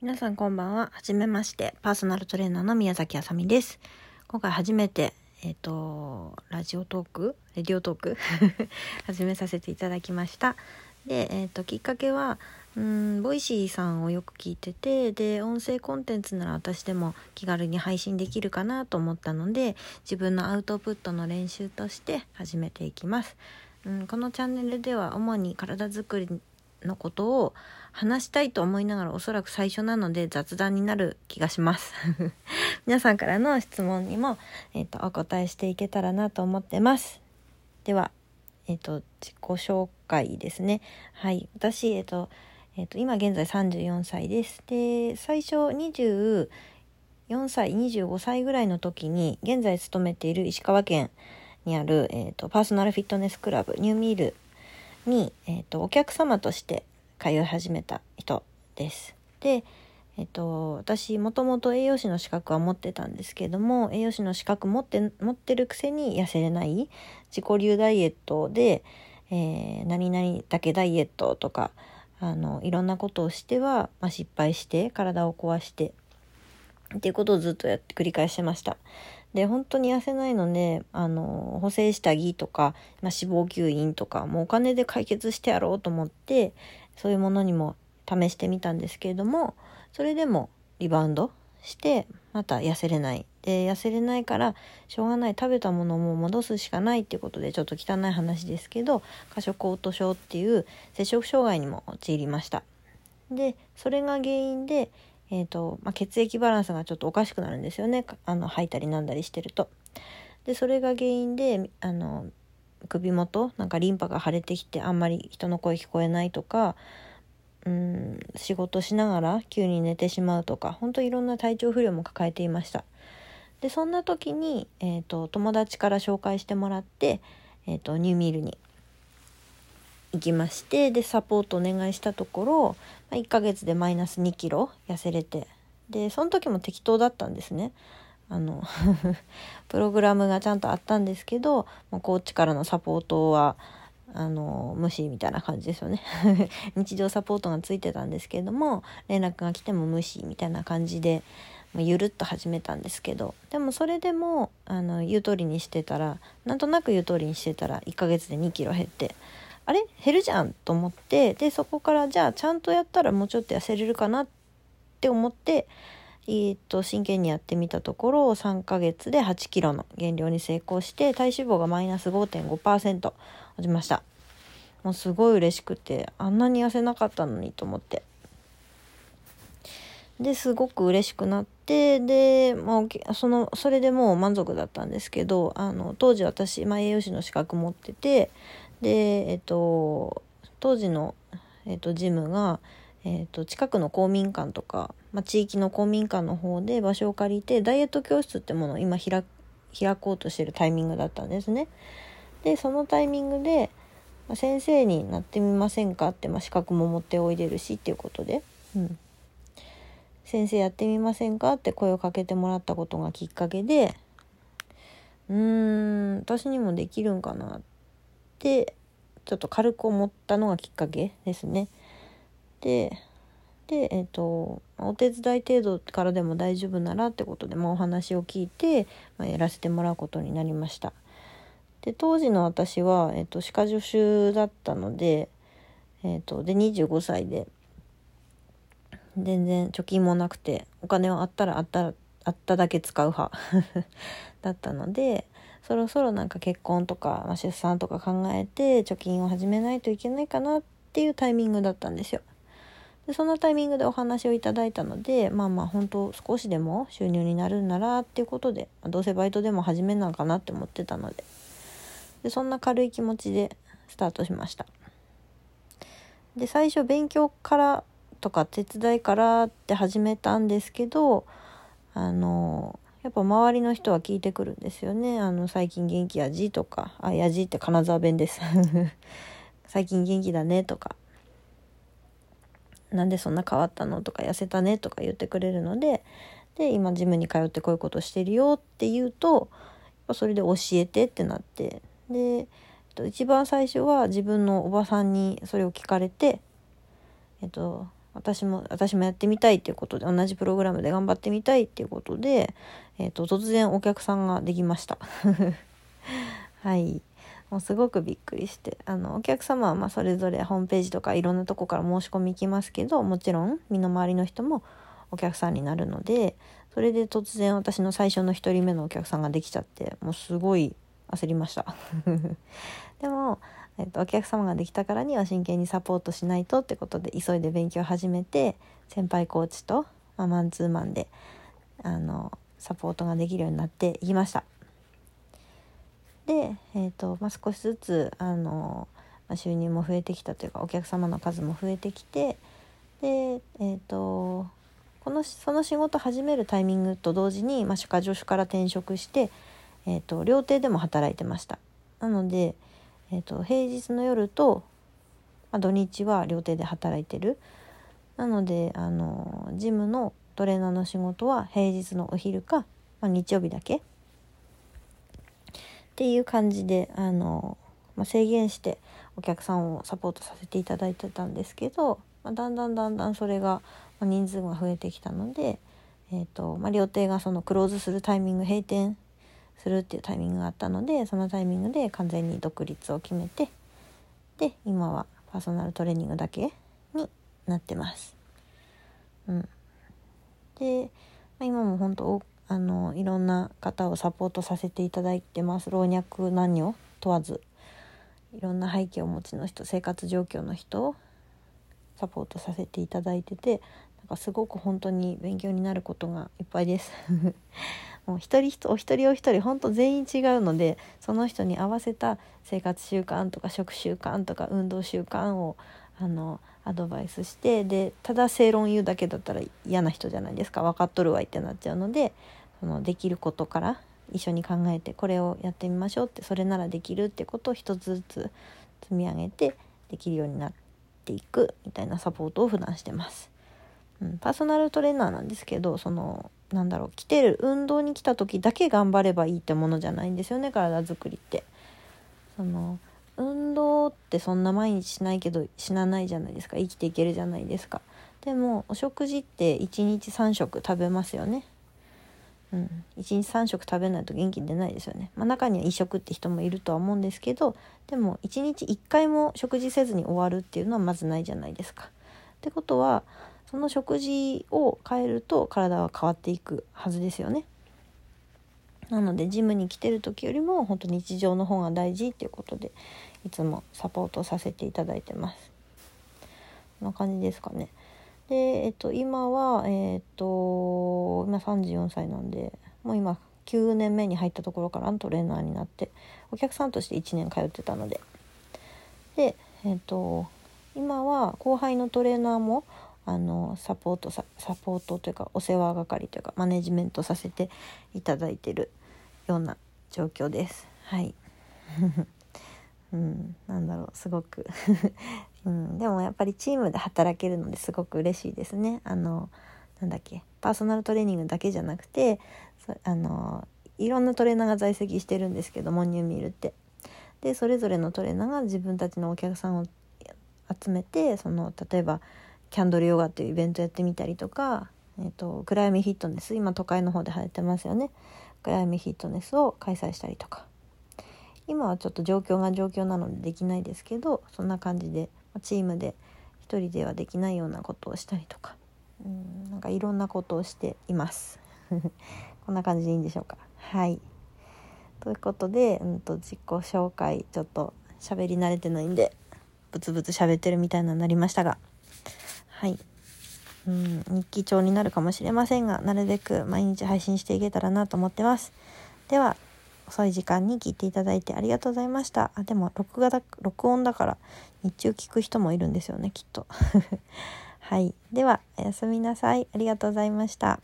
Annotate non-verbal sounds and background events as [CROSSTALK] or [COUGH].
皆さんこんばんは。はじめまして。パーソナルトレーナーの宮崎あさみです。今回初めて、えっ、と、ラジオトーク？レディオトーク？[LAUGHS] 始めさせていただきました。で、えっ、と、きっかけは、うん、 Voicy さんをよく聞いてて、で、音声コンテンツなら私でも気軽に配信できるかなと思ったので、自分のアウトプットの練習として始めていきます。うん、このチャンネルでは主に体づくりのことを話したいと思いながらおそらく最初なので雑談になる気がします。[LAUGHS] 皆さんからの質問にも、えーと、お答えしていけたらなと思ってます。では、えーと、自己紹介ですね。はい。私、えーとえー、と今現在34歳です。で最初24歳25歳ぐらいの時に現在勤めている石川県にある、えー、とパーソナルフィットネスクラブニューミールに、えーと、お客様として通い始めた人です。で、えっ、ー、と、私もともと栄養士の資格は持ってたんですけども栄養士の資格持って持ってるくせに痩せれない自己流ダイエットで、えー、何々だけダイエットとかあのいろんなことをしては、まあ、失敗して体を壊してっていうことをずっとやって繰り返してました。で本当に痩せないのであの補正下着とか、まあ、脂肪吸引とかもうお金で解決してやろうと思ってそういうものにも試してみたんですけれどもそれでもリバウンドしてまた痩せれない。で痩せれないからしょうがない。食べたものも戻すしかないっていうことでちょっと汚い話ですけど過食嘔吐症っていう摂食障害にも陥りました。でそれが原因でえーとまあ、血液バランスがちょっとおかしくなるんですよねあの吐いたりなんだりしてると。でそれが原因であの首元なんかリンパが腫れてきてあんまり人の声聞こえないとかうん仕事しながら急に寝てしまうとか本当いろんな体調不良も抱えていました。でそんな時に、えーと、友達から紹介してもらって、えーとニューミールに行きましてでサポートお願いしたところ、まあ、1ヶ月でマイナス2キロ痩せれてでその時も適当だったんですね。あの [LAUGHS] プログラムがちゃんとあったんですけどもうコーチからのサポートはあの無視みたいな感じですよね [LAUGHS] 日常サポートがついてたんですけれども連絡が来ても無視みたいな感じでゆるっと始めたんですけどでもそれでもあの言う通りにしてたらなんとなく言う通りにしてたら1ヶ月で2キロ減ってあれ？減るじゃんと思ってでそこからじゃあちゃんとやったらもうちょっと痩せれるかなって思ってえー、っと真剣にやってみたところ3ヶ月で8キロの減量に成功して体脂肪がマイナス5.5%落ちました。もうすごい嬉しくてあんなに痩せなかったのにと思って。ですごく嬉しくなってで、まあ、そのそれでもう満足だったんですけどあの当時私、まあ、栄養士の資格持っててで、えっと、当時の、えっと、ジムが、えっと、近くの公民館とか、まあ、地域の公民館の方で場所を借りてダイエット教室ってものを今開こうとしてるタイミングだったんですね。でそのタイミングで、まあ、先生になってみませんかって、まあ、資格も持っておいでるしっていうことで、うん、先生やってみませんかって声をかけてもらったことがきっかけでうーん私にもできるんかなって。ちょっと軽く思ったのがきっかけですね。ででえ、ー、とお手伝い程度からでも大丈夫ならってことで、まあ、お話を聞いて、まあ、やらせてもらうことになりました。で当時の私は、えーと、歯科助手だったので,、えーと、で25歳で全然貯金もなくてお金はあったらあったあっただけ使う派 [LAUGHS] だったのでそろそろなんか結婚とか、まあ、出産とか考えて貯金を始めないといけないかなっていうタイミングだったんですよ。でそのタイミングでお話をいただいたのでまあまあ本当少しでも収入になるんならっていうことで、ま、どうせバイトでも始めなのかなって思ってたのででそんな軽い気持ちでスタートしました。で最初勉強からとか手伝いからって始めたんですけどあのやっぱ周りの人は聞いてくるんですよね。あの、最近元気やじとか、あ、やじって金沢弁です。[LAUGHS] 最近元気だねとか、なんでそんな変わったのとか、痩せたねとか言ってくれるので、で、今ジムに通ってこういうことしてるよって言うと、それで教えてってなって、で、一番最初は自分のおばさんにそれを聞かれて、えっと、私も私もやってみたいっていうことで同じプログラムで頑張ってみたいっていうことで、えーと、突然お客さんができました。[LAUGHS] はい。もうすごくびっくりして。あのお客様はまそれぞれホームページとかいろんなとこから申し込み行きますけどもちろん身の回りの人もお客さんになるのでそれで突然私の最初の1人目のお客さんができちゃってもうすごい焦りました。[LAUGHS] でもえっと、お客様ができたからには真剣にサポートしないとってことで急いで勉強始めて先輩コーチと、まあ、マンツーマンであのサポートができるようになっていきました。で、えーとまあ、少しずつあの、まあ、収入も増えてきたというかお客様の数も増えてきてで、えーと、このその仕事始めるタイミングと同時に、まあ、歯科助手から転職して、えーと料亭でも働いてました。なのでえーと、平日の夜と、まあ、土日は料亭で働いてるなのであのジムのトレーナーの仕事は平日のお昼か、まあ、日曜日だけ。っていう感じであの、まあ、制限してお客さんをサポートさせていただいてたんですけど、まあ、だんだんだんだんそれが、ま人数が増えてきたので、えーとま料亭がそのクローズするタイミング閉店するっていうタイミングがあったのでそのタイミングで完全に独立を決めてで今はパーソナルトレーニングだけなってます。うん、で、まあ、今も本当あのいろんな方をサポートさせていただいてます。老若男女問わずいろんな背景をお持ちの人生活状況の人をサポートさせていただいててなんかすごく本当に勉強になることがいっぱいです。[LAUGHS] もう一人お一人お一人本当全員違うのでその人に合わせた生活習慣とか食習慣とか運動習慣をあのアドバイスしてでただ正論言うだけだったら嫌な人じゃないですか分かっとるわいってなっちゃうのでそのできることから一緒に考えてこれをやってみましょうってそれならできるってことを一つずつ積み上げてできるようになっていくみたいなサポートを普段してます。うん、パーソナルトレーナーなんですけどそのなんだろう来てる運動に来た時だけ頑張ればいいってものじゃないんですよね体づくりって。その運動ってそんな毎日しないけど死なないじゃないですか生きていけるじゃないですか。でもお食事って1日3食食べますよね。うん、1日3食食べないと元気出ないですよね。まあ、中には1食って人もいるとは思うんですけどでも1日1回も食事せずに終わるっていうのはまずないじゃないですか。ってことはその食事を変えると体は変わっていくはずですよね。なのでジムに来てる時よりも本当日常の方が大事っていうことでいつもサポートさせていただいてます。こんな感じですかね。で、えっと、今は、えっと、今34歳なんで、もう今9年目に入ったところからトレーナーになって、お客さんとして1年通ってたので。で、えっと、今は後輩のトレーナーもあのサポートサポートというかお世話係というかマネジメントさせていただいてるような状況です。はい [LAUGHS] うん、なんだろうすごく [LAUGHS] うん、でもやっぱりチームで働けるのですごく嬉しいですね。あのなんだっけパーソナルトレーニングだけじゃなくてあのいろんなトレーナーが在籍してるんですけどモニューミルって。でそれぞれのトレーナーが自分たちのお客さんを集めてその例えばキャンドルヨガっていうイベントやってみたりとか、えーと、暗闇フィットネス今都会の方で流行ってますよね暗闇フィットネスを開催したりとか。今はちょっと状況が状況なのでできないですけどそんな感じでチームで一人ではできないようなことをしたりとか。うんなんかいろんなことをしています。[LAUGHS] こんな感じでいいんでしょうか。はい。ということで、うんと、自己紹介ちょっと喋り慣れてないんでブツブツ喋ってるみたいなになりましたが。はい。うん日記帳になるかもしれませんがなるべく毎日配信していけたらなと思ってます。では遅い時間に聞いていただいてありがとうございました。あでも録画だ録音だから日中聞く人もいるんですよねきっと。[LAUGHS] はい。ではおやすみなさい。ありがとうございました。